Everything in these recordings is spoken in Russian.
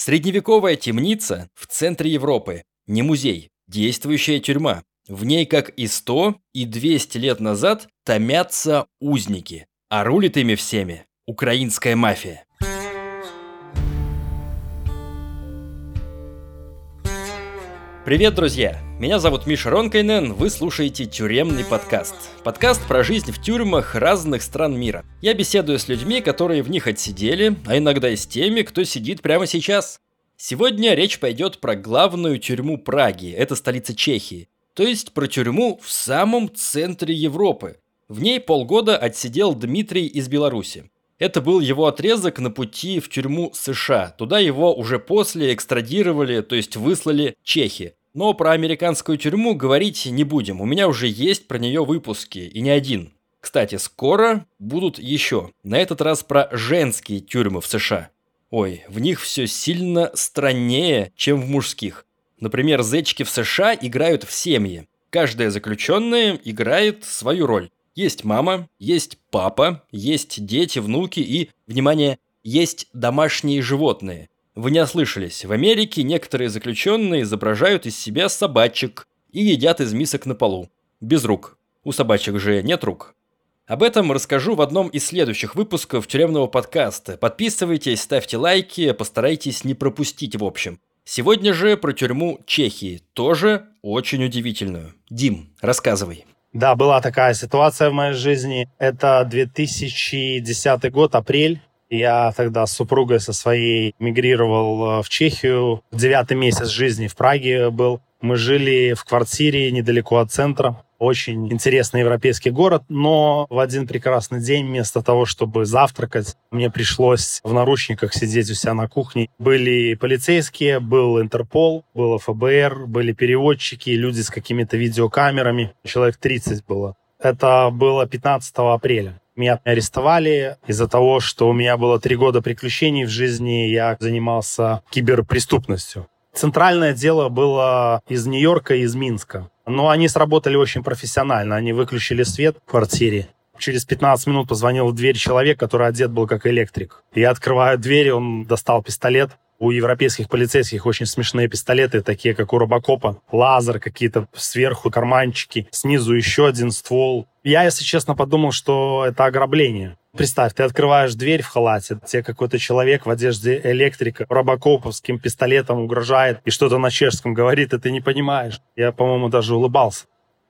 Средневековая темница в центре Европы. Не музей, действующая тюрьма. В ней, как и 100, и 200 лет назад, томятся узники. А рулит ими всеми украинская мафия. Привет, друзья! Меня зовут Миша Ронкайнен, вы слушаете «Тюремный подкаст». Подкаст про жизнь в тюрьмах разных стран мира. Я беседую с людьми, которые в них отсидели, а иногда и с теми, кто сидит прямо сейчас. Сегодня речь пойдет про главную тюрьму Праги, это столица Чехии. То есть про тюрьму в самом центре Европы. В ней полгода отсидел Дмитрий из Беларуси. Это был его отрезок на пути в тюрьму США. Туда его уже после экстрадировали, то есть выслали чехи. Но про американскую тюрьму говорить не будем. У меня уже есть про нее выпуски, и не один. Кстати, скоро будут еще. На этот раз про женские тюрьмы в США. Ой, в них все сильно страннее, чем в мужских. Например, зечки в США играют в семьи. Каждая заключенная играет свою роль. Есть мама, есть папа, есть дети, внуки и, внимание, есть домашние животные. Вы не ослышались, в Америке некоторые заключенные изображают из себя собачек и едят из мисок на полу. Без рук. У собачек же нет рук. Об этом расскажу в одном из следующих выпусков тюремного подкаста. Подписывайтесь, ставьте лайки, постарайтесь не пропустить в общем. Сегодня же про тюрьму Чехии, тоже очень удивительную. Дим, рассказывай. Да, была такая ситуация в моей жизни. Это 2010 год, апрель. Я тогда с супругой со своей мигрировал э, в Чехию. Девятый месяц жизни в Праге был. Мы жили в квартире недалеко от центра. Очень интересный европейский город, но в один прекрасный день вместо того, чтобы завтракать, мне пришлось в наручниках сидеть у себя на кухне. Были полицейские, был Интерпол, было ФБР, были переводчики, люди с какими-то видеокамерами. Человек 30 было. Это было 15 апреля. Меня арестовали из-за того, что у меня было три года приключений в жизни, я занимался киберпреступностью. Центральное дело было из Нью-Йорка и из Минска. Но они сработали очень профессионально. Они выключили свет в квартире. Через 15 минут позвонил в дверь человек, который одет был как электрик. Я открываю дверь, он достал пистолет, у европейских полицейских очень смешные пистолеты, такие как у Робокопа. Лазер какие-то сверху, карманчики, снизу еще один ствол. Я, если честно, подумал, что это ограбление. Представь, ты открываешь дверь в халате, тебе какой-то человек в одежде электрика робокоповским пистолетом угрожает и что-то на чешском говорит, и ты не понимаешь. Я, по-моему, даже улыбался.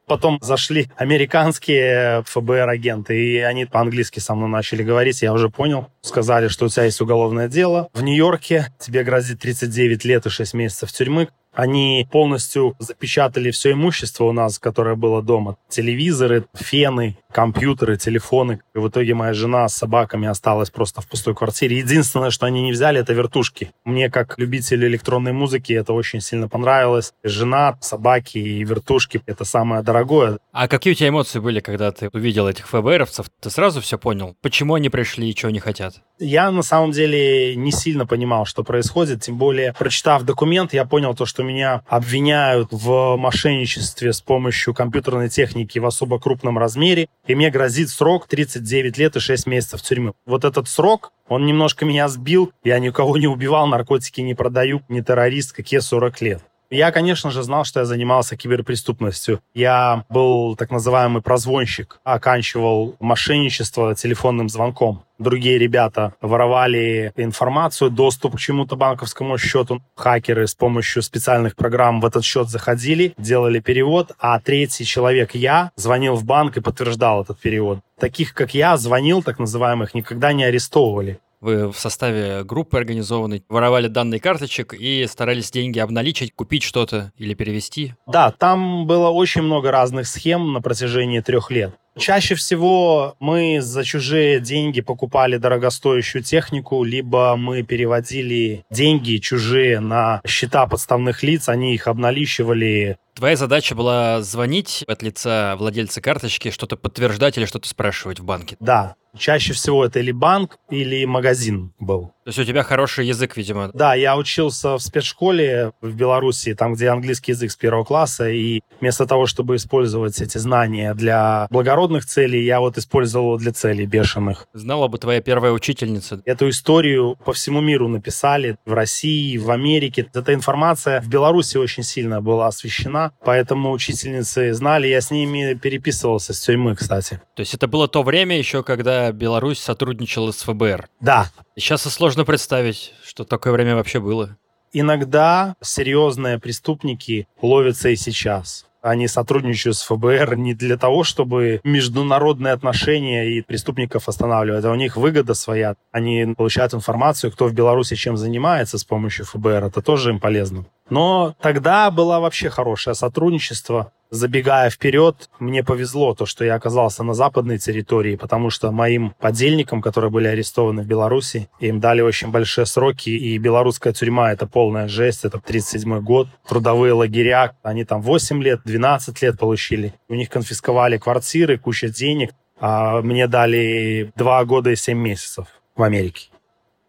Потом зашли американские ФБР-агенты, и они по-английски со мной начали говорить, я уже понял. Сказали, что у тебя есть уголовное дело в Нью-Йорке, тебе грозит 39 лет и 6 месяцев тюрьмы. Они полностью запечатали все имущество у нас, которое было дома. Телевизоры, фены, компьютеры, телефоны. И в итоге моя жена с собаками осталась просто в пустой квартире. Единственное, что они не взяли, это вертушки. Мне, как любителю электронной музыки, это очень сильно понравилось. Жена, собаки и вертушки — это самое дорогое. А какие у тебя эмоции были, когда ты увидел этих ФБРовцев? Ты сразу все понял? Почему они пришли и чего не хотят? Я на самом деле не сильно понимал, что происходит, тем более, прочитав документ, я понял то, что меня обвиняют в мошенничестве с помощью компьютерной техники в особо крупном размере, и мне грозит срок 39 лет и 6 месяцев тюрьмы. Вот этот срок, он немножко меня сбил, я никого не убивал, наркотики не продаю, не террорист, какие 40 лет. Я, конечно же, знал, что я занимался киберпреступностью. Я был так называемый прозвонщик, оканчивал мошенничество телефонным звонком. Другие ребята воровали информацию, доступ к чему-то банковскому счету. Хакеры с помощью специальных программ в этот счет заходили, делали перевод, а третий человек, я, звонил в банк и подтверждал этот перевод. Таких, как я, звонил, так называемых, никогда не арестовывали. Вы в составе группы организованной воровали данные карточек и старались деньги обналичить, купить что-то или перевести? Да, там было очень много разных схем на протяжении трех лет. Чаще всего мы за чужие деньги покупали дорогостоящую технику, либо мы переводили деньги чужие на счета подставных лиц, они их обналичивали. Твоя задача была звонить от лица владельца карточки, что-то подтверждать или что-то спрашивать в банке? Да. Чаще всего это или банк, или магазин был. То есть у тебя хороший язык, видимо. Да, я учился в спецшколе в Беларуси, там, где английский язык с первого класса, и вместо того, чтобы использовать эти знания для благородных целей, я вот использовал для целей бешеных. Знала бы твоя первая учительница. Эту историю по всему миру написали в России, в Америке. Эта информация в Беларуси очень сильно была освещена, поэтому учительницы знали, я с ними переписывался с тюрьмы, кстати. То есть это было то время еще, когда Беларусь сотрудничала с ФБР? Да. Сейчас сложно представить, что такое время вообще было. Иногда серьезные преступники ловятся и сейчас. Они сотрудничают с ФБР не для того, чтобы международные отношения и преступников останавливать, а у них выгода своя. Они получают информацию, кто в Беларуси чем занимается с помощью ФБР. Это тоже им полезно. Но тогда было вообще хорошее сотрудничество. Забегая вперед, мне повезло то, что я оказался на западной территории, потому что моим подельникам, которые были арестованы в Беларуси, им дали очень большие сроки, и белорусская тюрьма — это полная жесть, это 37 год. Трудовые лагеря, они там 8 лет, 12 лет получили. У них конфисковали квартиры, куча денег, а мне дали 2 года и 7 месяцев в Америке.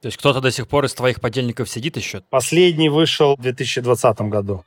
То есть кто-то до сих пор из твоих подельников сидит еще? Последний вышел в 2020 году.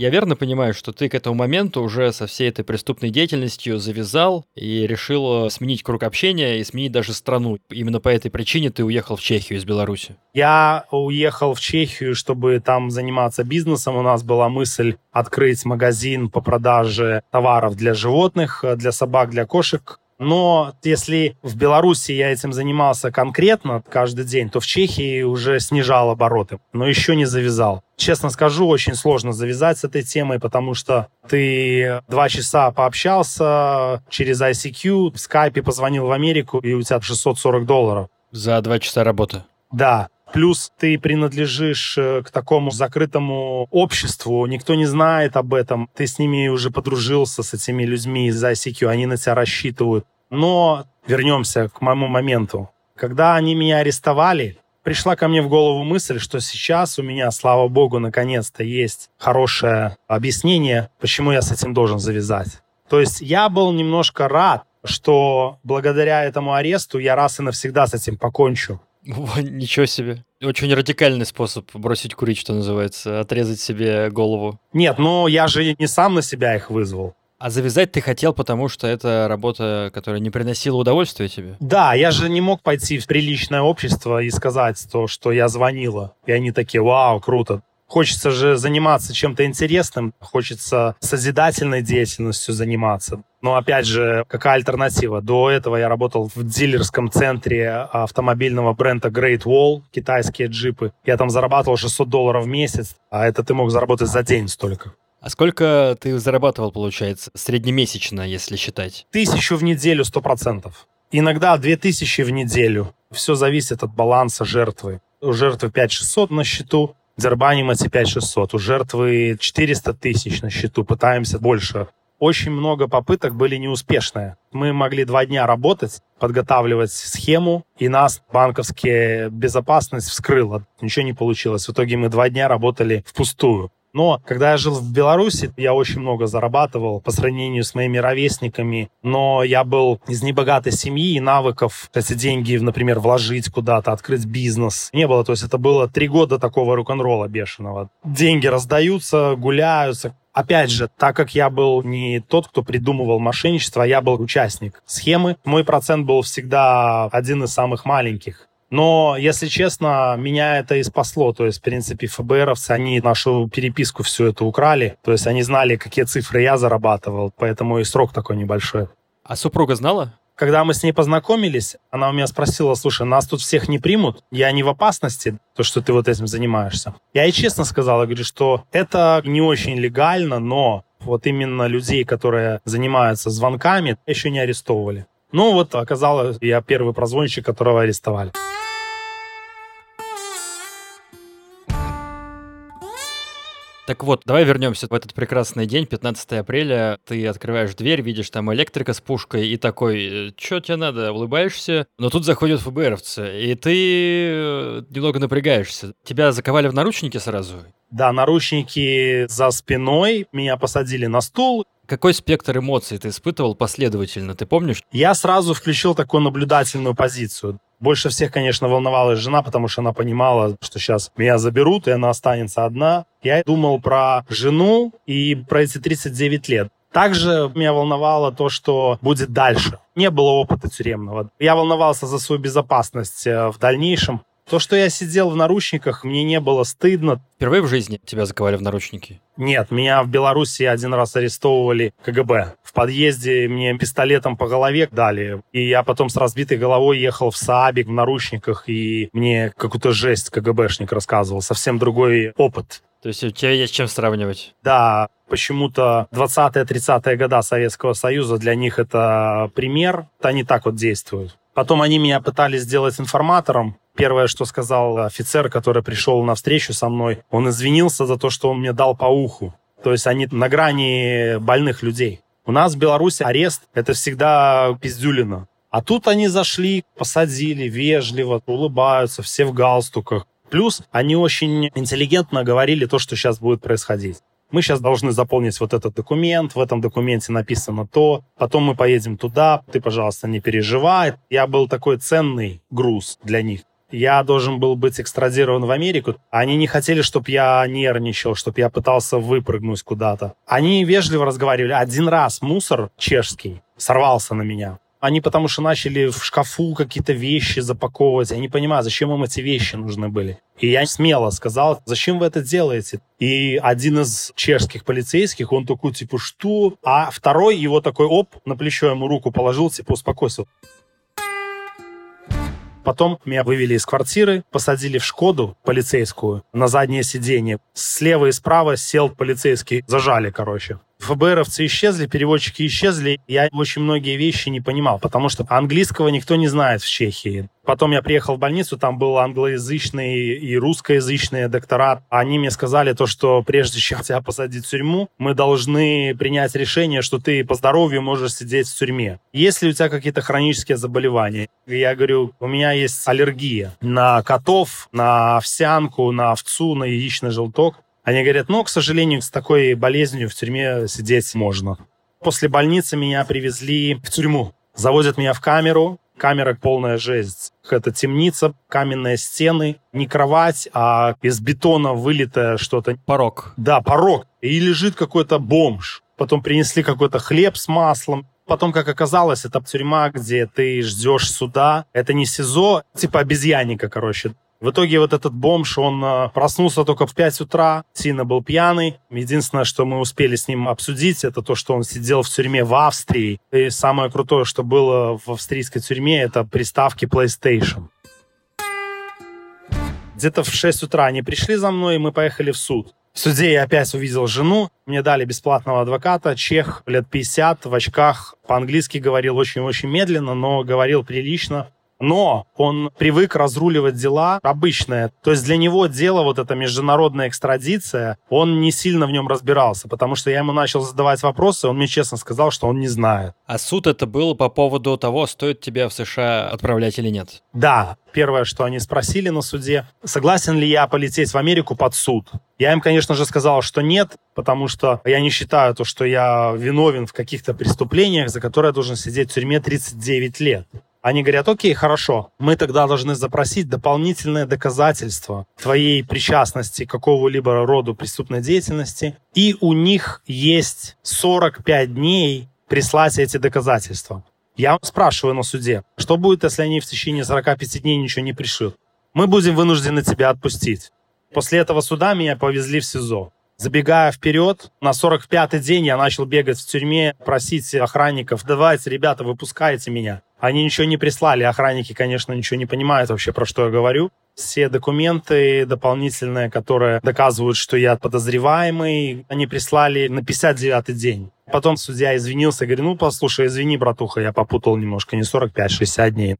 Я верно понимаю, что ты к этому моменту уже со всей этой преступной деятельностью завязал и решил э, сменить круг общения и сменить даже страну. Именно по этой причине ты уехал в Чехию из Беларуси. Я уехал в Чехию, чтобы там заниматься бизнесом. У нас была мысль открыть магазин по продаже товаров для животных, э, для собак, для кошек. Но если в Беларуси я этим занимался конкретно каждый день, то в Чехии уже снижал обороты, но еще не завязал. Честно скажу, очень сложно завязать с этой темой, потому что ты два часа пообщался через ICQ, в скайпе позвонил в Америку, и у тебя 640 долларов. За два часа работы? Да. Плюс ты принадлежишь э, к такому закрытому обществу, никто не знает об этом, ты с ними уже подружился, с этими людьми из ICQ, они на тебя рассчитывают. Но вернемся к моему моменту. Когда они меня арестовали, пришла ко мне в голову мысль, что сейчас у меня, слава богу, наконец-то есть хорошее объяснение, почему я с этим должен завязать. То есть я был немножко рад, что благодаря этому аресту я раз и навсегда с этим покончу. Ничего себе. Очень радикальный способ бросить курить, что называется, отрезать себе голову. Нет, но я же не сам на себя их вызвал. А завязать ты хотел, потому что это работа, которая не приносила удовольствия тебе? Да, я же не мог пойти в приличное общество и сказать то, что я звонила. И они такие, вау, круто. Хочется же заниматься чем-то интересным, хочется созидательной деятельностью заниматься. Но опять же, какая альтернатива? До этого я работал в дилерском центре автомобильного бренда Great Wall, китайские джипы. Я там зарабатывал 600 долларов в месяц, а это ты мог заработать за день столько. А сколько ты зарабатывал, получается, среднемесячно, если считать? Тысячу в неделю, сто процентов. Иногда две тысячи в неделю. Все зависит от баланса жертвы. У жертвы 5600 на счету, Дербанимати 5600, у жертвы 400 тысяч на счету, пытаемся больше. Очень много попыток были неуспешные. Мы могли два дня работать, подготавливать схему, и нас банковская безопасность вскрыла. Ничего не получилось. В итоге мы два дня работали впустую. Но когда я жил в Беларуси, я очень много зарабатывал по сравнению с моими ровесниками. Но я был из небогатой семьи и навыков эти деньги, например, вложить куда-то, открыть бизнес. Не было. То есть это было три года такого рок-н-ролла бешеного. Деньги раздаются, гуляются. Опять же, так как я был не тот, кто придумывал мошенничество, а я был участник схемы, мой процент был всегда один из самых маленьких. Но, если честно, меня это и спасло. То есть, в принципе, ФБРовцы, они нашу переписку всю эту украли. То есть, они знали, какие цифры я зарабатывал, поэтому и срок такой небольшой. А супруга знала? Когда мы с ней познакомились, она у меня спросила, слушай, нас тут всех не примут, я не в опасности, то, что ты вот этим занимаешься. Я ей честно сказала, говорю, что это не очень легально, но вот именно людей, которые занимаются звонками, еще не арестовывали. Ну вот оказалось, я первый прозвонщик, которого арестовали. Так вот, давай вернемся в этот прекрасный день, 15 апреля. Ты открываешь дверь, видишь там электрика с пушкой и такой, что тебе надо, улыбаешься. Но тут заходят ФБРовцы, и ты э, немного напрягаешься. Тебя заковали в наручники сразу? Да, наручники за спиной, меня посадили на стул. Какой спектр эмоций ты испытывал последовательно, ты помнишь? Я сразу включил такую наблюдательную позицию. Больше всех, конечно, волновалась жена, потому что она понимала, что сейчас меня заберут, и она останется одна. Я думал про жену и про эти 39 лет. Также меня волновало то, что будет дальше. Не было опыта тюремного. Я волновался за свою безопасность э, в дальнейшем. То, что я сидел в наручниках, мне не было стыдно. Впервые в жизни тебя заковали в наручники? Нет, меня в Беларуси один раз арестовывали КГБ. В подъезде мне пистолетом по голове дали. И я потом с разбитой головой ехал в Саабик в наручниках, и мне какую-то жесть КГБшник рассказывал. Совсем другой опыт. То есть у тебя есть чем сравнивать? Да, почему-то 20-30-е года Советского Союза для них это пример. Они так вот действуют. Потом они меня пытались сделать информатором, Первое, что сказал офицер, который пришел на встречу со мной, он извинился за то, что он мне дал по уху. То есть они на грани больных людей. У нас в Беларуси арест — это всегда пиздюлина. А тут они зашли, посадили вежливо, улыбаются, все в галстуках. Плюс они очень интеллигентно говорили то, что сейчас будет происходить. Мы сейчас должны заполнить вот этот документ, в этом документе написано то, потом мы поедем туда, ты, пожалуйста, не переживай. Я был такой ценный груз для них я должен был быть экстрадирован в Америку. Они не хотели, чтобы я нервничал, чтобы я пытался выпрыгнуть куда-то. Они вежливо разговаривали. Один раз мусор чешский сорвался на меня. Они потому что начали в шкафу какие-то вещи запаковывать. Я не понимаю, зачем им эти вещи нужны были. И я смело сказал, зачем вы это делаете? И один из чешских полицейских, он такой, типа, что? А второй его такой, оп, на плечо ему руку положил, типа, успокойся. Потом меня вывели из квартиры, посадили в Шкоду полицейскую на заднее сиденье. Слева и справа сел полицейский, зажали, короче. ФБРовцы исчезли, переводчики исчезли. Я очень многие вещи не понимал, потому что английского никто не знает в Чехии. Потом я приехал в больницу, там был англоязычный и русскоязычные доктора. Они мне сказали то, что прежде чем тебя посадить в тюрьму, мы должны принять решение, что ты по здоровью можешь сидеть в тюрьме. Есть ли у тебя какие-то хронические заболевания? Я говорю, у меня есть аллергия на котов, на овсянку, на овцу, на яичный желток. Они говорят, ну, к сожалению, с такой болезнью в тюрьме сидеть можно. После больницы меня привезли в тюрьму. Заводят меня в камеру. Камера полная жесть. Это темница, каменные стены. Не кровать, а из бетона вылитое что-то. Порог. Да, порог. И лежит какой-то бомж. Потом принесли какой-то хлеб с маслом. Потом, как оказалось, это тюрьма, где ты ждешь суда. Это не СИЗО, типа обезьянника, короче. В итоге вот этот бомж, он а, проснулся только в 5 утра, сильно был пьяный. Единственное, что мы успели с ним обсудить, это то, что он сидел в тюрьме в Австрии. И самое крутое, что было в австрийской тюрьме, это приставки PlayStation. Где-то в 6 утра они пришли за мной, и мы поехали в суд. В суде я опять увидел жену. Мне дали бесплатного адвоката, чех, лет 50, в очках. По-английски говорил очень-очень медленно, но говорил прилично но он привык разруливать дела обычные. То есть для него дело, вот эта международная экстрадиция, он не сильно в нем разбирался, потому что я ему начал задавать вопросы, он мне честно сказал, что он не знает. А суд это был по поводу того, стоит тебя в США отправлять или нет? Да, первое, что они спросили на суде, согласен ли я полететь в Америку под суд. Я им, конечно же, сказал, что нет, потому что я не считаю то, что я виновен в каких-то преступлениях, за которые я должен сидеть в тюрьме 39 лет. Они говорят, окей, хорошо, мы тогда должны запросить дополнительное доказательство твоей причастности к какого-либо роду преступной деятельности, и у них есть 45 дней прислать эти доказательства. Я спрашиваю на суде, что будет, если они в течение 45 дней ничего не пришлют? Мы будем вынуждены тебя отпустить. После этого суда меня повезли в СИЗО. Забегая вперед, на 45-й день я начал бегать в тюрьме, просить охранников, давайте, ребята, выпускайте меня. Они ничего не прислали. Охранники, конечно, ничего не понимают вообще, про что я говорю. Все документы дополнительные, которые доказывают, что я подозреваемый, они прислали на 59-й день. Потом судья извинился, говорит, ну, послушай, извини, братуха, я попутал немножко, не 45-60 дней.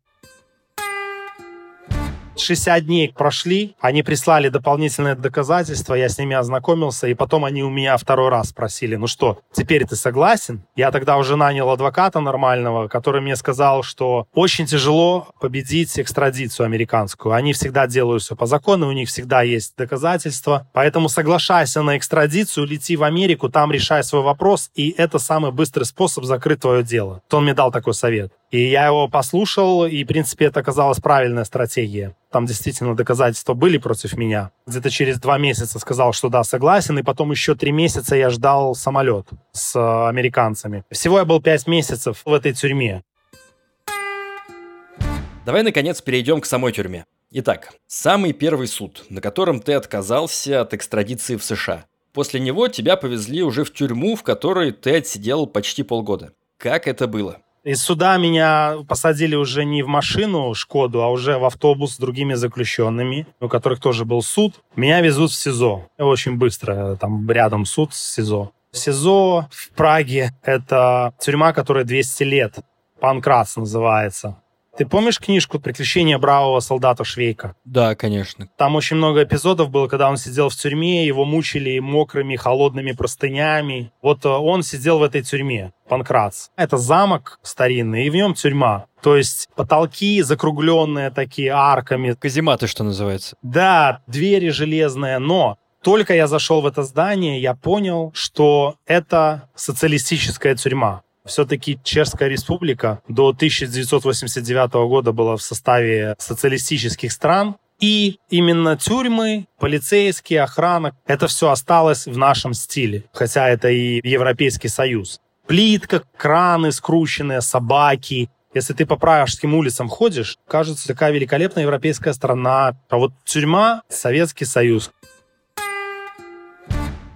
60 дней прошли, они прислали дополнительные доказательства, я с ними ознакомился, и потом они у меня второй раз спросили, ну что, теперь ты согласен? Я тогда уже нанял адвоката нормального, который мне сказал, что очень тяжело победить экстрадицию американскую. Они всегда делают все по закону, у них всегда есть доказательства. Поэтому соглашайся на экстрадицию, лети в Америку, там решай свой вопрос, и это самый быстрый способ закрыть твое дело. То он мне дал такой совет. И я его послушал, и, в принципе, это оказалась правильная стратегия. Там действительно доказательства были против меня. Где-то через два месяца сказал, что да, согласен, и потом еще три месяца я ждал самолет с э, американцами. Всего я был пять месяцев в этой тюрьме. Давай, наконец, перейдем к самой тюрьме. Итак, самый первый суд, на котором ты отказался от экстрадиции в США. После него тебя повезли уже в тюрьму, в которой ты отсидел почти полгода. Как это было? Из суда меня посадили уже не в машину Шкоду, а уже в автобус с другими заключенными, у которых тоже был суд. Меня везут в СИЗО. Очень быстро. Там рядом суд с СИЗО. СИЗО в Праге — это тюрьма, которая 200 лет. Панкрас называется. Ты помнишь книжку «Приключения бравого солдата Швейка»? Да, конечно. Там очень много эпизодов было, когда он сидел в тюрьме, его мучили мокрыми, холодными простынями. Вот э, он сидел в этой тюрьме, Панкратс. Это замок старинный, и в нем тюрьма. То есть потолки закругленные такие арками. Казематы, что называется. Да, двери железные, но только я зашел в это здание, я понял, что это социалистическая тюрьма. Все-таки Чешская республика до 1989 года была в составе социалистических стран, и именно тюрьмы, полицейские, охрана, это все осталось в нашем стиле, хотя это и Европейский Союз. Плитка, краны скрученные, собаки. Если ты по пражским улицам ходишь, кажется, такая великолепная европейская страна. А вот тюрьма — Советский Союз.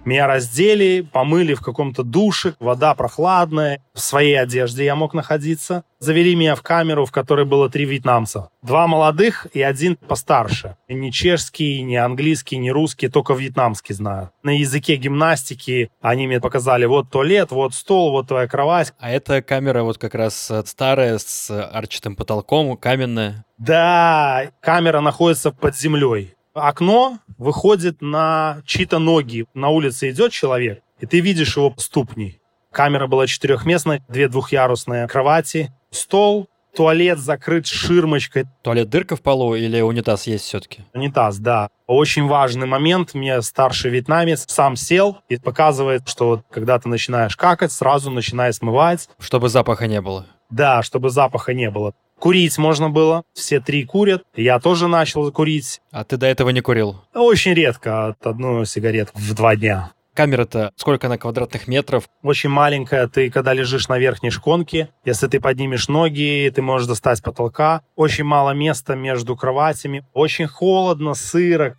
Меня раздели, помыли в каком-то душе, вода прохладная, в своей одежде я мог находиться. Завели меня в камеру, в которой было три вьетнамца. Два молодых и один постарше. Ни чешский, ни английский, ни русский, только вьетнамский знаю. На языке гимнастики они мне показали, вот туалет, вот стол, вот твоя кровать. А эта камера вот как раз старая, с арчатым потолком, каменная. Да, камера находится под землей окно выходит на чьи-то ноги. На улице идет человек, и ты видишь его ступни. Камера была четырехместная, две двухъярусные кровати, стол, туалет закрыт ширмочкой. Туалет дырка в полу или унитаз есть все-таки? Унитаз, да. Очень важный момент. Мне старший вьетнамец сам сел и показывает, что вот, когда ты начинаешь какать, сразу начинай смывать. Чтобы запаха не было. Да, чтобы запаха не было. Курить можно было, все три курят. Я тоже начал курить. А ты до этого не курил? Очень редко, от одну сигаретку в два дня. Камера-то сколько на квадратных метров? Очень маленькая. Ты когда лежишь на верхней шконке, если ты поднимешь ноги, ты можешь достать потолка. Очень мало места между кроватями. Очень холодно, сыро.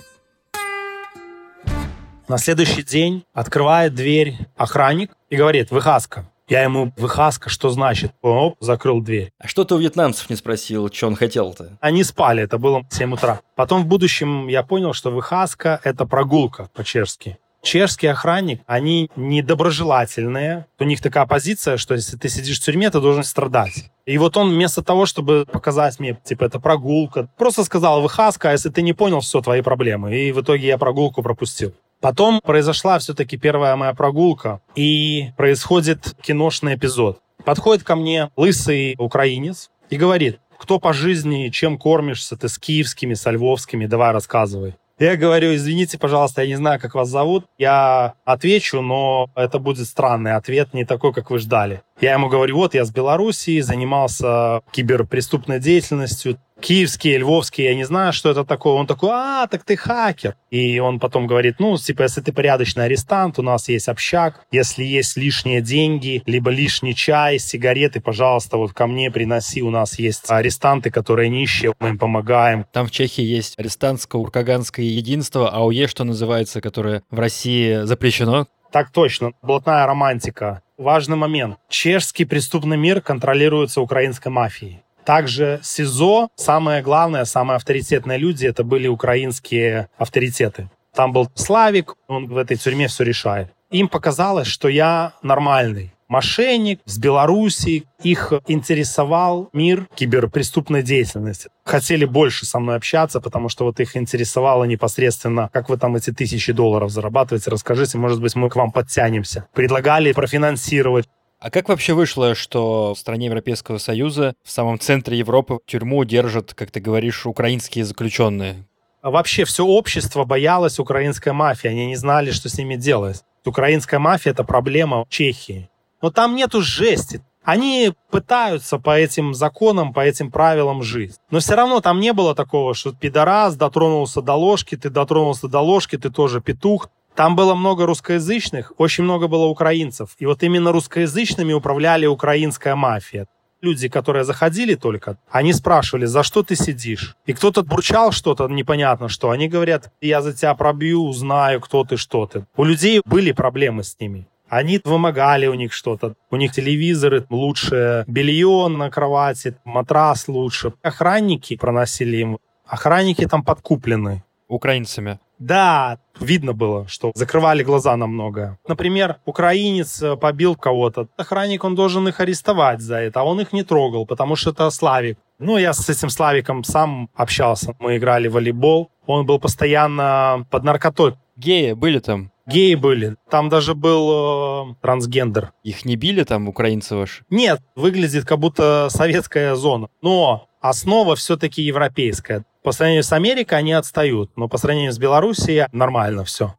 На следующий день открывает дверь охранник и говорит, выхаска, я ему, выхаска, что значит? Оп, закрыл дверь. А что ты у вьетнамцев не спросил, что он хотел-то? Они спали, это было 7 утра. Потом в будущем я понял, что выхаска — это прогулка по-чешски. Чешский охранник, они недоброжелательные. У них такая позиция, что если ты сидишь в тюрьме, ты должен страдать. И вот он вместо того, чтобы показать мне, типа, это прогулка, просто сказал, выхаска, а если ты не понял, все, твои проблемы. И в итоге я прогулку пропустил. Потом произошла все-таки первая моя прогулка, и происходит киношный эпизод. Подходит ко мне лысый украинец и говорит, кто по жизни, чем кормишься, ты с киевскими, со львовскими, давай рассказывай. Я говорю, извините, пожалуйста, я не знаю, как вас зовут. Я отвечу, но это будет странный ответ, не такой, как вы ждали. Я ему говорю, вот я с Белоруссии, занимался киберпреступной деятельностью, киевский, львовский, я не знаю, что это такое. Он такой, а, так ты хакер. И он потом говорит, ну, типа, если ты порядочный арестант, у нас есть общак, если есть лишние деньги, либо лишний чай, сигареты, пожалуйста, вот ко мне приноси, у нас есть арестанты, которые нищие, мы им помогаем. Там в Чехии есть арестантско-уркаганское единство, АУЕ, что называется, которое в России запрещено. Так точно, блатная романтика. Важный момент. Чешский преступный мир контролируется украинской мафией. Также СИЗО, самое главное, самые авторитетные люди, это были украинские авторитеты. Там был Славик, он в этой тюрьме все решает. Им показалось, что я нормальный мошенник с Белоруссии. Их интересовал мир киберпреступной деятельности. Хотели больше со мной общаться, потому что вот их интересовало непосредственно, как вы там эти тысячи долларов зарабатываете. Расскажите, может быть, мы к вам подтянемся. Предлагали профинансировать. А как вообще вышло, что в стране Европейского Союза, в самом центре Европы, тюрьму держат, как ты говоришь, украинские заключенные? А вообще все общество боялось украинской мафии. Они не знали, что с ними делать. Украинская мафия — это проблема Чехии. Но там нету жести. Они пытаются по этим законам, по этим правилам жить. Но все равно там не было такого, что пидорас дотронулся до ложки, ты дотронулся до ложки, ты тоже петух. Там было много русскоязычных, очень много было украинцев. И вот именно русскоязычными управляли украинская мафия люди, которые заходили только, они спрашивали, за что ты сидишь? И кто-то бурчал что-то непонятно что. Они говорят, я за тебя пробью, узнаю, кто ты, что ты. У людей были проблемы с ними. Они вымогали у них что-то. У них телевизоры лучше, белье на кровати, матрас лучше. Охранники проносили им. Охранники там подкуплены. Украинцами. Да, видно было, что закрывали глаза на многое. Например, украинец э, побил кого-то. Охранник, он должен их арестовать за это, а он их не трогал, потому что это Славик. Ну, я с этим Славиком сам общался. Мы играли в волейбол. Он был постоянно под наркотой. Геи были там? Геи были. Там даже был э, трансгендер. Их не били там, украинцы ваши? Нет, выглядит как будто советская зона. Но основа все-таки европейская. По сравнению с Америкой они отстают, но по сравнению с Белоруссией нормально все.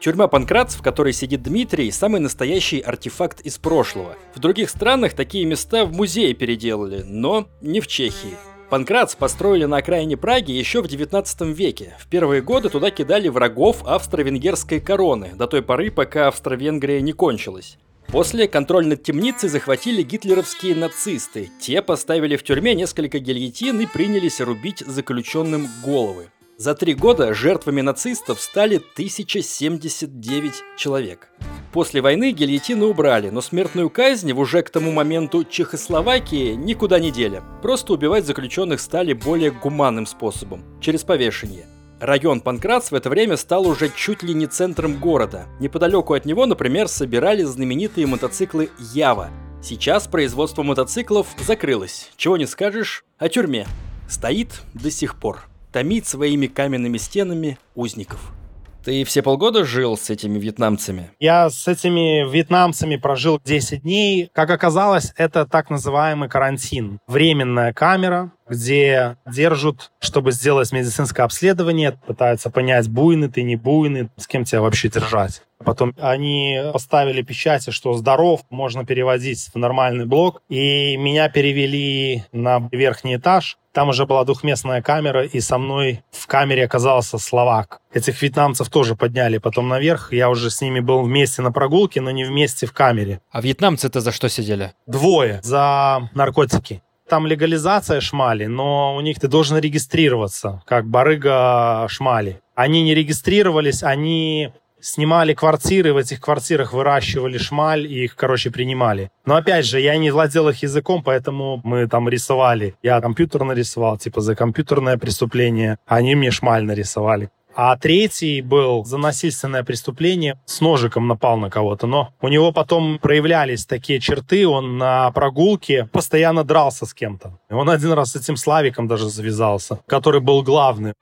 Тюрьма Панкратс, в которой сидит Дмитрий, самый настоящий артефакт из прошлого. В других странах такие места в музее переделали, но не в Чехии. Панкратс построили на окраине Праги еще в 19 веке. В первые годы туда кидали врагов австро-венгерской короны, до той поры, пока Австро-Венгрия не кончилась. После контроль над темницей захватили гитлеровские нацисты. Те поставили в тюрьме несколько гильотин и принялись рубить заключенным головы. За три года жертвами нацистов стали 1079 человек. После войны гильотины убрали, но смертную казнь в уже к тому моменту Чехословакии никуда не дели. Просто убивать заключенных стали более гуманным способом, через повешение. Район Панкратс в это время стал уже чуть ли не центром города. Неподалеку от него, например, собирали знаменитые мотоциклы Ява. Сейчас производство мотоциклов закрылось. Чего не скажешь о тюрьме. Стоит до сих пор. Томит своими каменными стенами узников. Ты все полгода жил с этими вьетнамцами? Я с этими вьетнамцами прожил 10 дней. Как оказалось, это так называемый карантин. Временная камера, где держат, чтобы сделать медицинское обследование, пытаются понять, буйный ты, не буйный, с кем тебя вообще держать. Потом они поставили печати, что здоров, можно переводить в нормальный блок. И меня перевели на верхний этаж. Там уже была двухместная камера, и со мной в камере оказался словак. Этих вьетнамцев тоже подняли потом наверх. Я уже с ними был вместе на прогулке, но не вместе в камере. А вьетнамцы-то за что сидели? Двое. За наркотики там легализация шмали, но у них ты должен регистрироваться, как барыга шмали. Они не регистрировались, они снимали квартиры, в этих квартирах выращивали шмаль и их, короче, принимали. Но опять же, я не владел их языком, поэтому мы там рисовали. Я компьютер нарисовал, типа за компьютерное преступление. Они мне шмаль нарисовали. А третий был за насильственное преступление, с ножиком напал на кого-то. Но у него потом проявлялись такие черты, он на прогулке постоянно дрался с кем-то. Он один раз с этим Славиком даже завязался, который был главный.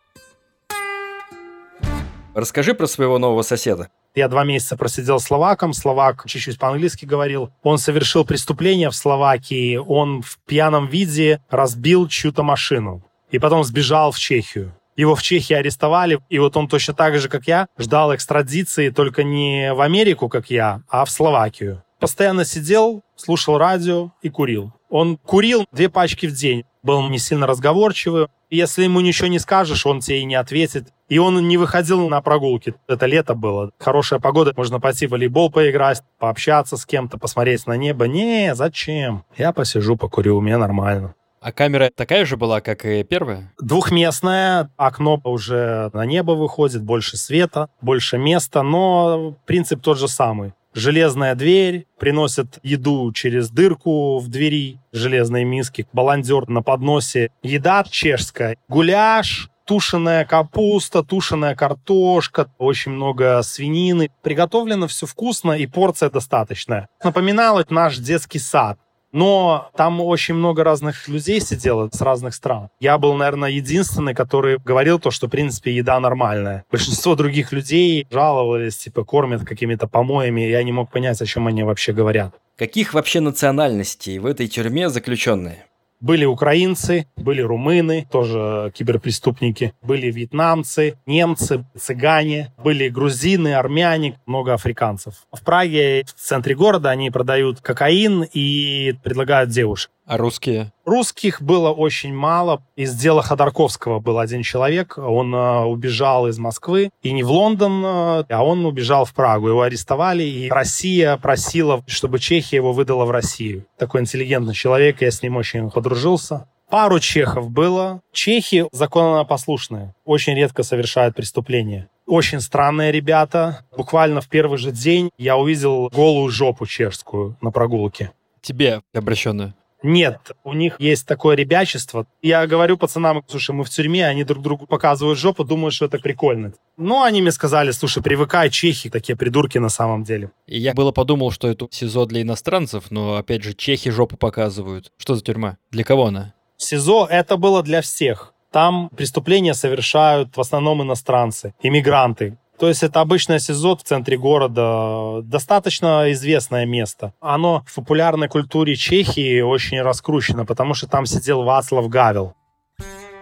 Расскажи про своего нового соседа. Я два месяца просидел словаком, словак чуть-чуть по-английски говорил. Он совершил преступление в Словакии, он в пьяном виде разбил чью-то машину и потом сбежал в Чехию. Его в Чехии арестовали, и вот он точно так же, как я, ждал экстрадиции только не в Америку, как я, а в Словакию. Постоянно сидел, слушал радио и курил. Он курил две пачки в день. Был не сильно разговорчивый. Если ему ничего не скажешь, он тебе и не ответит. И он не выходил на прогулки. Это лето было. Хорошая погода, можно пойти в волейбол поиграть, пообщаться с кем-то, посмотреть на небо. Не, зачем? Я посижу, покурю, у меня нормально. А камера такая же была, как и первая? Двухместная, окно уже на небо выходит, больше света, больше места, но принцип тот же самый. Железная дверь, приносят еду через дырку в двери, железные миски, баландер на подносе. Еда чешская, гуляш, тушеная капуста, тушеная картошка, очень много свинины. Приготовлено все вкусно и порция достаточная. Напоминало наш детский сад. Но там очень много разных людей сидело с разных стран. Я был, наверное, единственный, который говорил то, что, в принципе, еда нормальная. Большинство других людей жаловались, типа, кормят какими-то помоями. Я не мог понять, о чем они вообще говорят. Каких вообще национальностей в этой тюрьме заключенные? Были украинцы, были румыны, тоже киберпреступники, были вьетнамцы, немцы, цыгане, были грузины, армяне, много африканцев. В Праге, в центре города, они продают кокаин и предлагают девушек. А русские? Русских было очень мало. Из дела Ходорковского был один человек. Он э, убежал из Москвы. И не в Лондон, э, а он убежал в Прагу. Его арестовали, и Россия просила, чтобы Чехия его выдала в Россию. Такой интеллигентный человек, я с ним очень подружился. Пару чехов было. Чехи законопослушные. Очень редко совершают преступления. Очень странные ребята. Буквально в первый же день я увидел голую жопу чешскую на прогулке. Тебе обращенную? Нет, у них есть такое ребячество. Я говорю пацанам, слушай, мы в тюрьме, они друг другу показывают жопу, думают, что это прикольно. Ну, они мне сказали, слушай, привыкай, чехи такие придурки на самом деле. И я было подумал, что это СИЗО для иностранцев, но, опять же, чехи жопу показывают. Что за тюрьма? Для кого она? СИЗО это было для всех. Там преступления совершают в основном иностранцы, иммигранты, то есть это обычное СИЗО в центре города, достаточно известное место. Оно в популярной культуре Чехии очень раскручено, потому что там сидел Вацлав Гавел.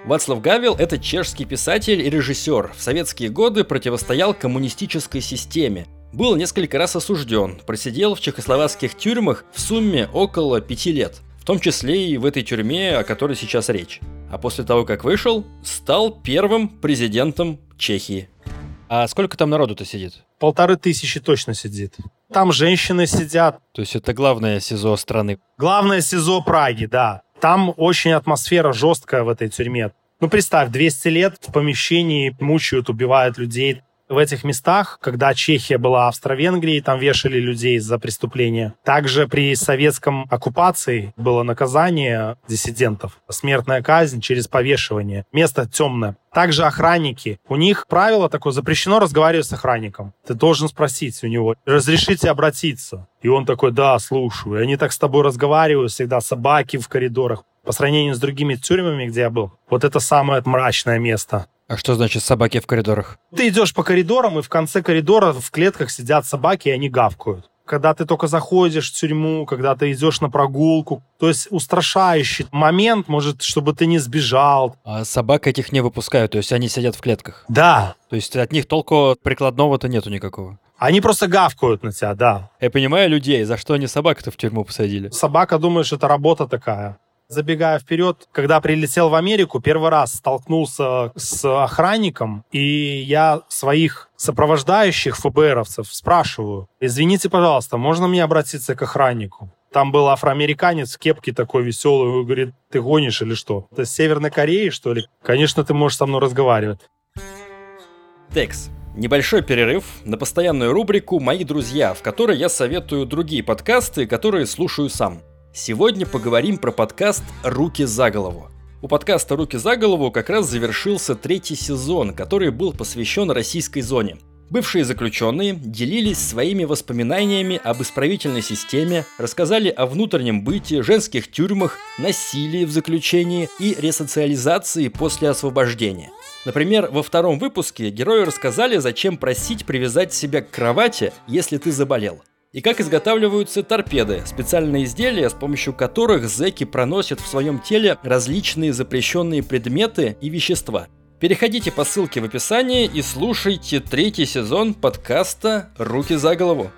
Вацлав Гавел – это чешский писатель и режиссер. В советские годы противостоял коммунистической системе. Был несколько раз осужден, просидел в чехословацких тюрьмах в сумме около пяти лет. В том числе и в этой тюрьме, о которой сейчас речь. А после того, как вышел, стал первым президентом Чехии. А сколько там народу-то сидит? Полторы тысячи точно сидит. Там женщины сидят. То есть это главное СИЗО страны? Главное СИЗО Праги, да. Там очень атмосфера жесткая в этой тюрьме. Ну, представь, 200 лет в помещении мучают, убивают людей в этих местах, когда Чехия была Австро-Венгрией, там вешали людей за преступления. Также при советском оккупации было наказание диссидентов. Смертная казнь через повешивание. Место темное. Также охранники. У них правило такое, запрещено разговаривать с охранником. Ты должен спросить у него, разрешите обратиться. И он такой, да, слушаю. И они так с тобой разговаривают всегда, собаки в коридорах. По сравнению с другими тюрьмами, где я был, вот это самое мрачное место. А что значит собаки в коридорах? Ты идешь по коридорам, и в конце коридора в клетках сидят собаки, и они гавкают. Когда ты только заходишь в тюрьму, когда ты идешь на прогулку, то есть устрашающий момент, может, чтобы ты не сбежал. А собак этих не выпускают, то есть они сидят в клетках? Да. То есть от них толку прикладного-то нету никакого? Они просто гавкают на тебя, да. Я понимаю людей, за что они собак-то в тюрьму посадили? Собака, думаешь, это работа такая. Забегая вперед, когда прилетел в Америку, первый раз столкнулся с охранником, и я своих сопровождающих ФБРовцев спрашиваю, извините, пожалуйста, можно мне обратиться к охраннику? Там был афроамериканец в кепке такой веселый, говорит, ты гонишь или что? Это с Северной Кореи, что ли? Конечно, ты можешь со мной разговаривать. Текс. Небольшой перерыв на постоянную рубрику «Мои друзья», в которой я советую другие подкасты, которые слушаю сам. Сегодня поговорим про подкаст «Руки за голову». У подкаста «Руки за голову» как раз завершился третий сезон, который был посвящен российской зоне. Бывшие заключенные делились своими воспоминаниями об исправительной системе, рассказали о внутреннем быте, женских тюрьмах, насилии в заключении и ресоциализации после освобождения. Например, во втором выпуске герои рассказали, зачем просить привязать себя к кровати, если ты заболел – и как изготавливаются торпеды, специальные изделия, с помощью которых зэки проносят в своем теле различные запрещенные предметы и вещества. Переходите по ссылке в описании и слушайте третий сезон подкаста «Руки за голову».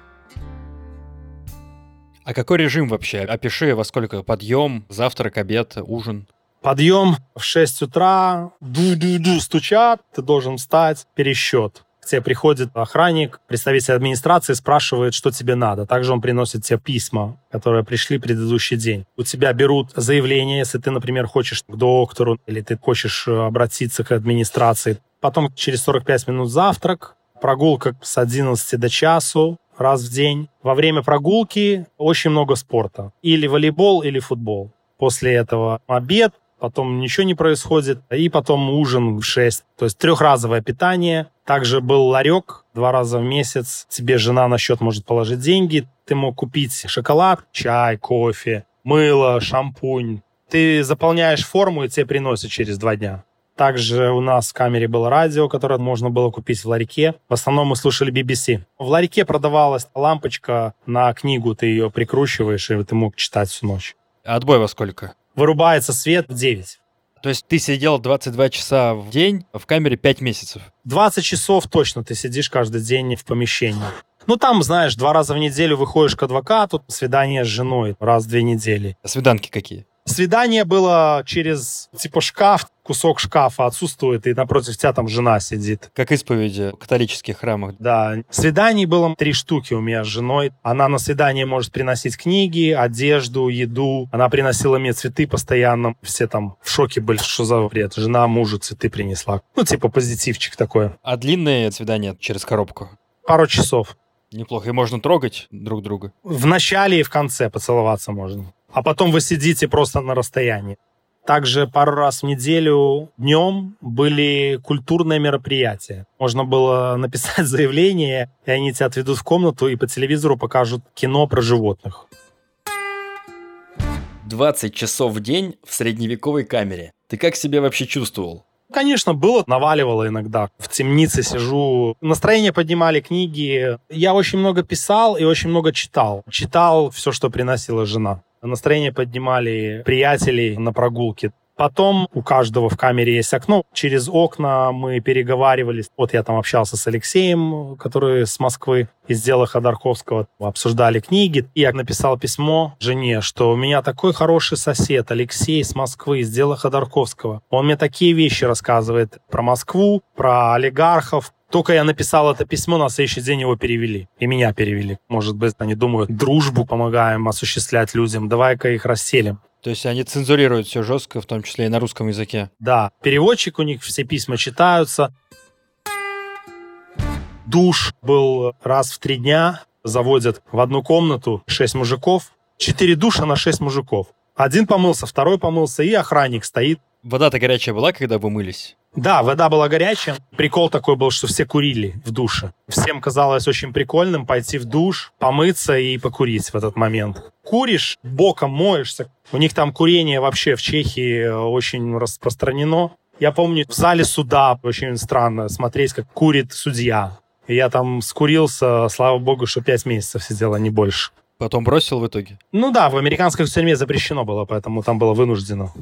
А какой режим вообще? Опиши, во сколько подъем, завтрак, обед, ужин. Подъем в 6 утра, ду-ду-ду стучат, ты должен встать, пересчет. К тебе приходит охранник, представитель администрации, спрашивает, что тебе надо. Также он приносит тебе письма, которые пришли предыдущий день. У тебя берут заявление, если ты, например, хочешь к доктору или ты хочешь э, обратиться к администрации. Потом через 45 минут завтрак, прогулка с 11 до часу, раз в день. Во время прогулки очень много спорта. Или волейбол, или футбол. После этого обед, потом ничего не происходит, и потом ужин в 6. То есть трехразовое питание. Также был ларек два раза в месяц. Тебе жена на счет может положить деньги. Ты мог купить шоколад, чай, кофе, мыло, шампунь. Ты заполняешь форму, и тебе приносят через два дня. Также у нас в камере было радио, которое можно было купить в ларьке. В основном мы слушали BBC. В ларьке продавалась лампочка на книгу, ты ее прикручиваешь, и ты мог читать всю ночь. Отбой во сколько? Вырубается свет в 9. То есть ты сидел 22 часа в день в камере 5 месяцев? 20 часов точно ты сидишь каждый день в помещении. Ну, там, знаешь, два раза в неделю выходишь к адвокату, свидание с женой раз в две недели. А свиданки какие? Свидание было через, типа, шкаф, кусок шкафа отсутствует, и напротив тебя там жена сидит. Как исповеди в католических храмах. Да. Свиданий было три штуки у меня с женой. Она на свидание может приносить книги, одежду, еду. Она приносила мне цветы постоянно. Все там в шоке были, что за бред. Жена мужу цветы принесла. Ну, типа позитивчик такой. А длинные свидания через коробку? Пару часов. Неплохо. И можно трогать друг друга? В начале и в конце поцеловаться можно а потом вы сидите просто на расстоянии. Также пару раз в неделю днем были культурные мероприятия. Можно было написать заявление, и они тебя отведут в комнату и по телевизору покажут кино про животных. 20 часов в день в средневековой камере. Ты как себя вообще чувствовал? Конечно, было, наваливало иногда. В темнице сижу. Настроение поднимали книги. Я очень много писал и очень много читал. Читал все, что приносила жена. Настроение поднимали приятелей на прогулке. Потом у каждого в камере есть окно. Через окна мы переговаривались. Вот я там общался с Алексеем, который с Москвы, из дела Ходорковского. Обсуждали книги. И я написал письмо жене, что у меня такой хороший сосед Алексей с Москвы, из дела Ходорковского. Он мне такие вещи рассказывает про Москву, про олигархов, только я написал это письмо, на следующий день его перевели. И меня перевели. Может быть, они думают, дружбу помогаем осуществлять людям, давай-ка их расселим. То есть они цензурируют все жестко, в том числе и на русском языке. Да, переводчик у них, все письма читаются. Душ был раз в три дня. Заводят в одну комнату шесть мужиков. Четыре душа на шесть мужиков. Один помылся, второй помылся, и охранник стоит. Вода-то горячая была, когда вы мылись? Да, вода была горячая. Прикол такой был, что все курили в душе. Всем казалось очень прикольным пойти в душ, помыться и покурить в этот момент. Куришь, боком моешься. У них там курение вообще в Чехии очень распространено. Я помню, в зале суда очень странно смотреть, как курит судья. И я там скурился, слава богу, что пять месяцев сидел, а не больше. Потом бросил в итоге? Ну да, в американской тюрьме запрещено было, поэтому там было вынуждено.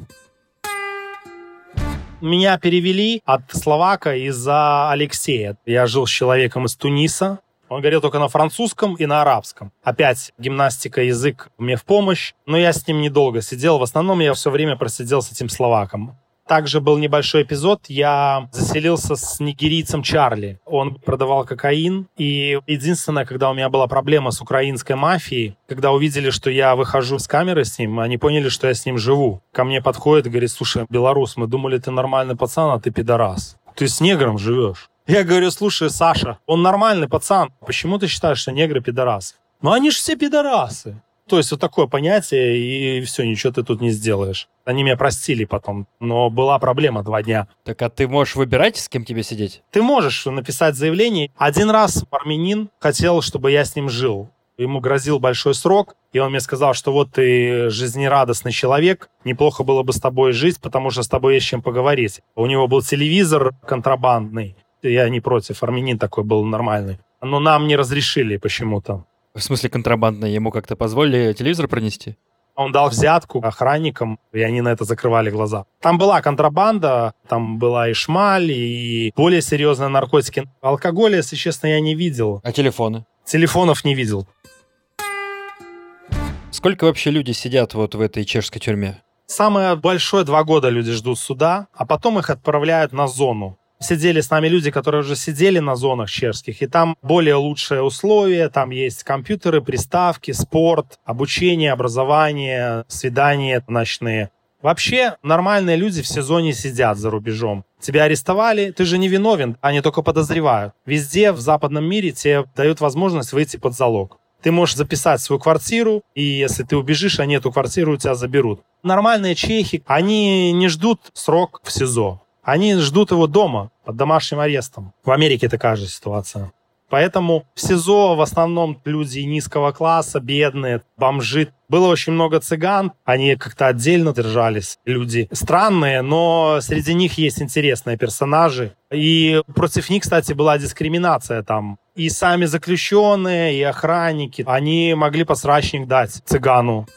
Меня перевели от словака из-за Алексея. Я жил с человеком из Туниса. Он говорил только на французском и на арабском. Опять гимнастика, язык мне в помощь. Но я с ним недолго сидел. В основном я все время просидел с этим словаком. Также был небольшой эпизод. Я заселился с нигерийцем Чарли. Он продавал кокаин. И единственное, когда у меня была проблема с украинской мафией, когда увидели, что я выхожу с камеры с ним, они поняли, что я с ним живу. Ко мне подходит и говорит, слушай, белорус, мы думали, ты нормальный пацан, а ты пидорас. Ты с негром живешь. Я говорю, слушай, Саша, он нормальный пацан. Почему ты считаешь, что негры пидорасы? Ну они же все пидорасы. То есть вот такое понятие, и все, ничего ты тут не сделаешь. Они меня простили потом, но была проблема два дня. Так а ты можешь выбирать, с кем тебе сидеть? Ты можешь написать заявление. Один раз армянин хотел, чтобы я с ним жил. Ему грозил большой срок, и он мне сказал, что вот ты жизнерадостный человек, неплохо было бы с тобой жить, потому что с тобой есть чем поговорить. У него был телевизор контрабандный, я не против, армянин такой был нормальный. Но нам не разрешили почему-то. В смысле контрабандно? Ему как-то позволили телевизор пронести? Он дал взятку охранникам, и они на это закрывали глаза. Там была контрабанда, там была и шмаль, и более серьезные наркотики. Алкоголя, если честно, я не видел. А телефоны? Телефонов не видел. Сколько вообще люди сидят вот в этой чешской тюрьме? Самое большое два года люди ждут суда, а потом их отправляют на зону сидели с нами люди, которые уже сидели на зонах чешских, и там более лучшие условия, там есть компьютеры, приставки, спорт, обучение, образование, свидания ночные. Вообще нормальные люди в сезоне сидят за рубежом. Тебя арестовали, ты же не виновен, они только подозревают. Везде в западном мире тебе дают возможность выйти под залог. Ты можешь записать свою квартиру, и если ты убежишь, они эту квартиру у тебя заберут. Нормальные чехи, они не ждут срок в СИЗО. Они ждут его дома, под домашним арестом. В Америке такая же ситуация. Поэтому в СИЗО в основном люди низкого класса, бедные, бомжи. Было очень много цыган, они как-то отдельно держались, люди странные, но среди них есть интересные персонажи. И против них, кстати, была дискриминация там. И сами заключенные, и охранники, они могли посрачник дать цыгану.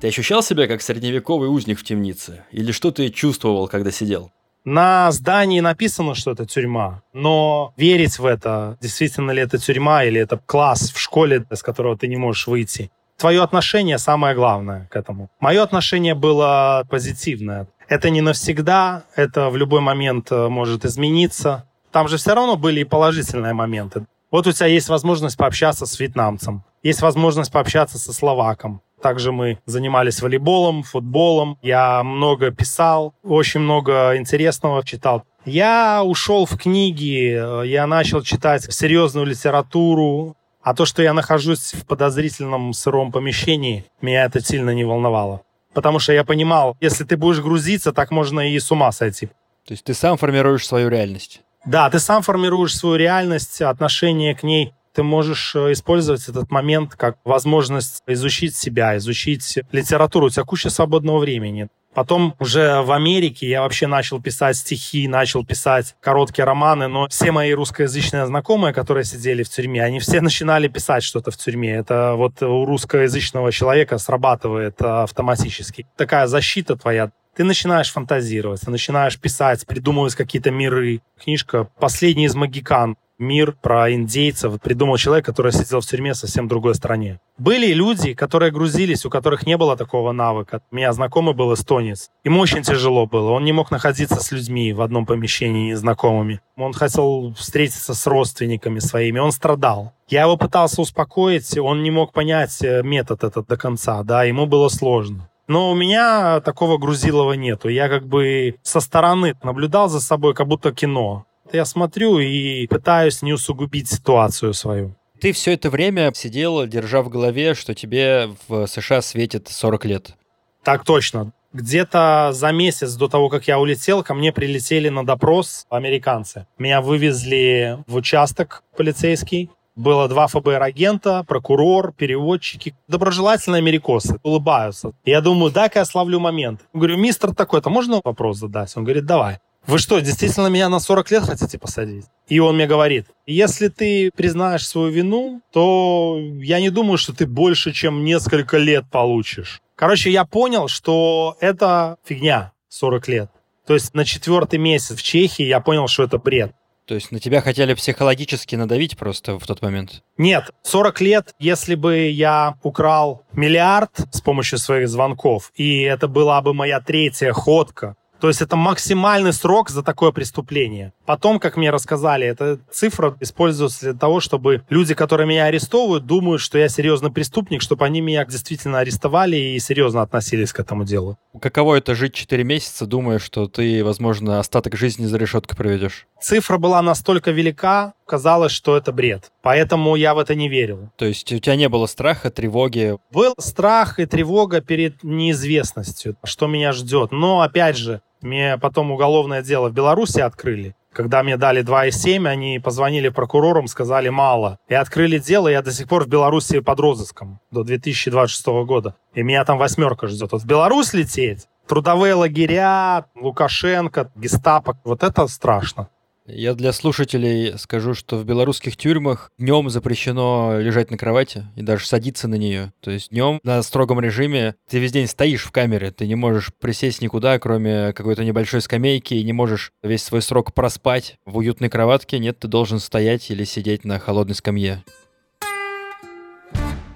Ты ощущал себя как средневековый узник в темнице? Или что ты чувствовал, когда сидел? На здании написано, что это тюрьма, но верить в это, действительно ли это тюрьма или это класс в школе, из которого ты не можешь выйти. Твое отношение самое главное к этому. Мое отношение было позитивное. Это не навсегда, это в любой момент э, может измениться. Там же все равно были и положительные моменты. Вот у тебя есть возможность пообщаться с вьетнамцем, есть возможность пообщаться со словаком, также мы занимались волейболом, футболом. Я много писал, очень много интересного читал. Я ушел в книги, я начал читать серьезную литературу. А то, что я нахожусь в подозрительном сыром помещении, меня это сильно не волновало. Потому что я понимал, если ты будешь грузиться, так можно и с ума сойти. То есть ты сам формируешь свою реальность? Да, ты сам формируешь свою реальность, отношение к ней ты можешь э, использовать этот момент как возможность изучить себя, изучить литературу. У тебя куча свободного времени. Потом уже в Америке я вообще начал писать стихи, начал писать короткие романы, но все мои русскоязычные знакомые, которые сидели в тюрьме, они все начинали писать что-то в тюрьме. Это вот у русскоязычного человека срабатывает автоматически. Такая защита твоя ты начинаешь фантазировать, ты начинаешь писать, придумывать какие-то миры. Книжка «Последний из магикан» мир про индейцев придумал человек, который сидел в тюрьме в совсем другой стране. Были люди, которые грузились, у которых не было такого навыка. У меня знакомый был эстонец. Ему очень тяжело было. Он не мог находиться с людьми в одном помещении незнакомыми. Он хотел встретиться с родственниками своими. Он страдал. Я его пытался успокоить, он не мог понять э, метод этот до конца, да, ему было сложно. Но у меня такого грузилова нету. Я как бы со стороны наблюдал за собой, как будто кино я смотрю и пытаюсь не усугубить ситуацию свою. Ты все это время сидел, держа в голове, что тебе в США светит 40 лет. Так точно. Где-то за месяц до того, как я улетел, ко мне прилетели на допрос американцы. Меня вывезли в участок полицейский. Было два ФБР-агента, прокурор, переводчики. Доброжелательные америкосы, улыбаются. Я думаю, дай-ка я славлю момент. Говорю, мистер такой-то, можно вопрос задать? Он говорит, давай вы что, действительно меня на 40 лет хотите посадить? И он мне говорит, если ты признаешь свою вину, то я не думаю, что ты больше, чем несколько лет получишь. Короче, я понял, что это фигня 40 лет. То есть на четвертый месяц в Чехии я понял, что это бред. То есть на тебя хотели психологически надавить просто в тот момент? Нет, 40 лет, если бы я украл миллиард с помощью своих звонков, и это была бы моя третья ходка, то есть это максимальный срок за такое преступление. Потом, как мне рассказали, эта цифра используется для того, чтобы люди, которые меня арестовывают, думают, что я серьезный преступник, чтобы они меня действительно арестовали и серьезно относились к этому делу. Каково это жить 4 месяца, думая, что ты, возможно, остаток жизни за решеткой проведешь? Цифра была настолько велика, казалось, что это бред. Поэтому я в это не верил. То есть у тебя не было страха, тревоги? Был страх и тревога перед неизвестностью, что меня ждет. Но, опять же, мне потом уголовное дело в Беларуси открыли. Когда мне дали 2,7, они позвонили прокурорам, сказали мало. И открыли дело, я до сих пор в Беларуси под розыском до 2026 года. И меня там восьмерка ждет. Вот в Беларусь лететь, трудовые лагеря, Лукашенко, гестапо, вот это страшно. Я для слушателей скажу, что в белорусских тюрьмах днем запрещено лежать на кровати и даже садиться на нее. То есть днем на строгом режиме ты весь день стоишь в камере, ты не можешь присесть никуда, кроме какой-то небольшой скамейки, и не можешь весь свой срок проспать в уютной кроватке. Нет, ты должен стоять или сидеть на холодной скамье.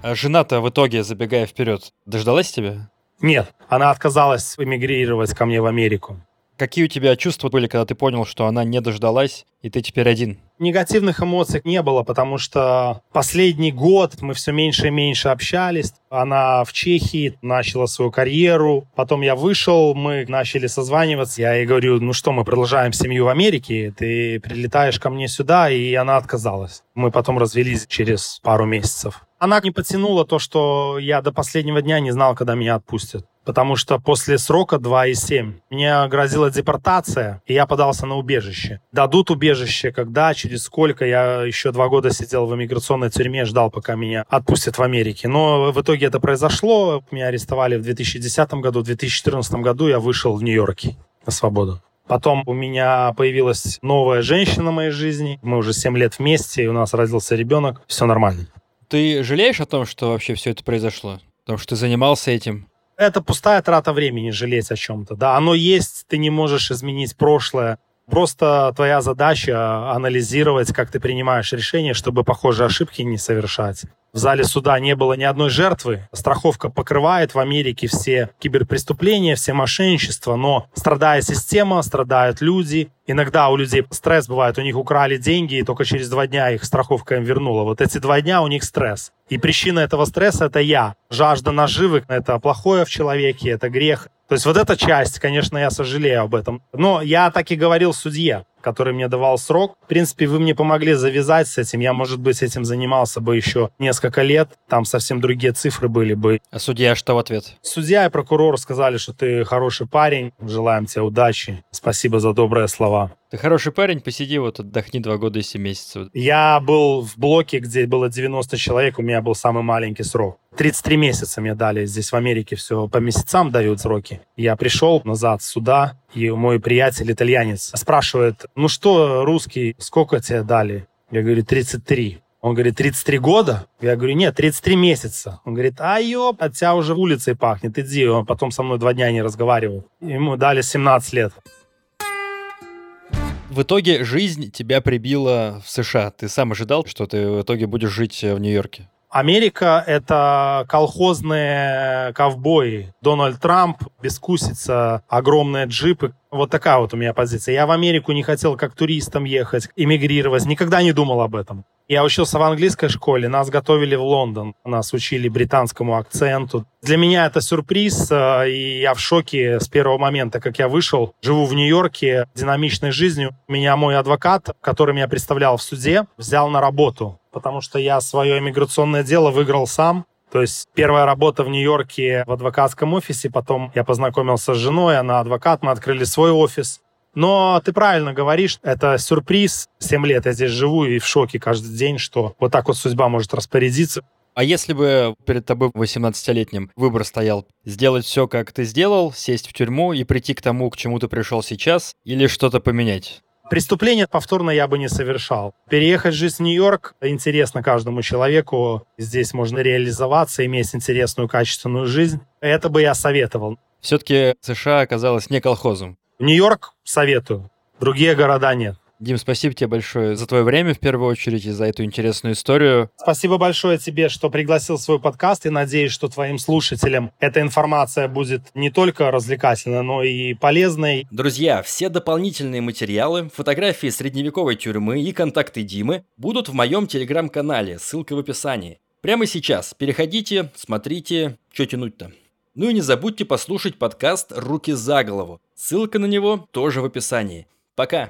А жена-то в итоге, забегая вперед, дождалась тебя? Нет, она отказалась эмигрировать ко мне в Америку. Какие у тебя чувства были, когда ты понял, что она не дождалась, и ты теперь один? Негативных эмоций не было, потому что последний год мы все меньше и меньше общались. Она в Чехии начала свою карьеру. Потом я вышел, мы начали созваниваться. Я ей говорю, ну что, мы продолжаем семью в Америке, ты прилетаешь ко мне сюда, и она отказалась. Мы потом развелись через пару месяцев. Она не потянула то, что я до последнего дня не знал, когда меня отпустят потому что после срока 2,7 мне грозила депортация, и я подался на убежище. Дадут убежище, когда, через сколько, я еще два года сидел в иммиграционной тюрьме, ждал, пока меня отпустят в Америке. Но в итоге это произошло, меня арестовали в 2010 году, в 2014 году я вышел в Нью-Йорке на свободу. Потом у меня появилась новая женщина в моей жизни. Мы уже 7 лет вместе, и у нас родился ребенок. Все нормально. Ты жалеешь о том, что вообще все это произошло? Потому что ты занимался этим? Это пустая трата времени жалеть о чем-то. Да, оно есть, ты не можешь изменить прошлое. Просто твоя задача анализировать, как ты принимаешь решения, чтобы похожие ошибки не совершать. В зале суда не было ни одной жертвы. Страховка покрывает в Америке все киберпреступления, все мошенничества, но страдает система, страдают люди. Иногда у людей стресс бывает, у них украли деньги, и только через два дня их страховка им вернула. Вот эти два дня у них стресс. И причина этого стресса — это я. Жажда наживы — это плохое в человеке, это грех. То есть вот эта часть, конечно, я сожалею об этом. Но я так и говорил судье который мне давал срок. В принципе, вы мне помогли завязать с этим. Я, может быть, этим занимался бы еще несколько лет. Там совсем другие цифры были бы. А судья что в ответ? Судья и прокурор сказали, что ты хороший парень. Желаем тебе удачи. Спасибо за добрые слова. Ты хороший парень, посиди вот, отдохни два года и семь месяцев. Я был в блоке, где было 90 человек, у меня был самый маленький срок. 33 месяца мне дали. Здесь в Америке все по месяцам дают сроки. Я пришел назад сюда, и мой приятель итальянец спрашивает, ну что, русский, сколько тебе дали? Я говорю, 33. Он говорит, 33 года? Я говорю, нет, 33 месяца. Он говорит, а ёп, от тебя уже улицей пахнет, иди. Он потом со мной два дня не разговаривал. Ему дали 17 лет в итоге жизнь тебя прибила в США. Ты сам ожидал, что ты в итоге будешь жить в Нью-Йорке? Америка — это колхозные ковбои. Дональд Трамп, бескусица, огромные джипы. Вот такая вот у меня позиция. Я в Америку не хотел как туристом ехать, эмигрировать. Никогда не думал об этом. Я учился в английской школе, нас готовили в Лондон, нас учили британскому акценту. Для меня это сюрприз, э, и я в шоке с первого момента, как я вышел. Живу в Нью-Йорке динамичной жизнью. Меня мой адвокат, который меня представлял в суде, взял на работу, потому что я свое иммиграционное дело выиграл сам. То есть первая работа в Нью-Йорке в адвокатском офисе, потом я познакомился с женой, она адвокат, мы открыли свой офис. Но ты правильно говоришь, это сюрприз. Семь лет я здесь живу и в шоке каждый день, что вот так вот судьба может распорядиться. А если бы перед тобой 18-летним выбор стоял сделать все, как ты сделал, сесть в тюрьму и прийти к тому, к чему ты пришел сейчас, или что-то поменять? Преступление повторно я бы не совершал. Переехать жить в Нью-Йорк интересно каждому человеку. Здесь можно реализоваться, иметь интересную, качественную жизнь. Это бы я советовал. Все-таки США оказалась не колхозом. Нью-Йорк советую, другие города нет. Дим, спасибо тебе большое за твое время, в первую очередь, и за эту интересную историю. Спасибо большое тебе, что пригласил в свой подкаст, и надеюсь, что твоим слушателям эта информация будет не только развлекательной, но и полезной. Друзья, все дополнительные материалы, фотографии средневековой тюрьмы и контакты Димы будут в моем телеграм-канале, ссылка в описании. Прямо сейчас переходите, смотрите, что тянуть-то. Ну и не забудьте послушать подкаст «Руки за голову». Ссылка на него тоже в описании. Пока!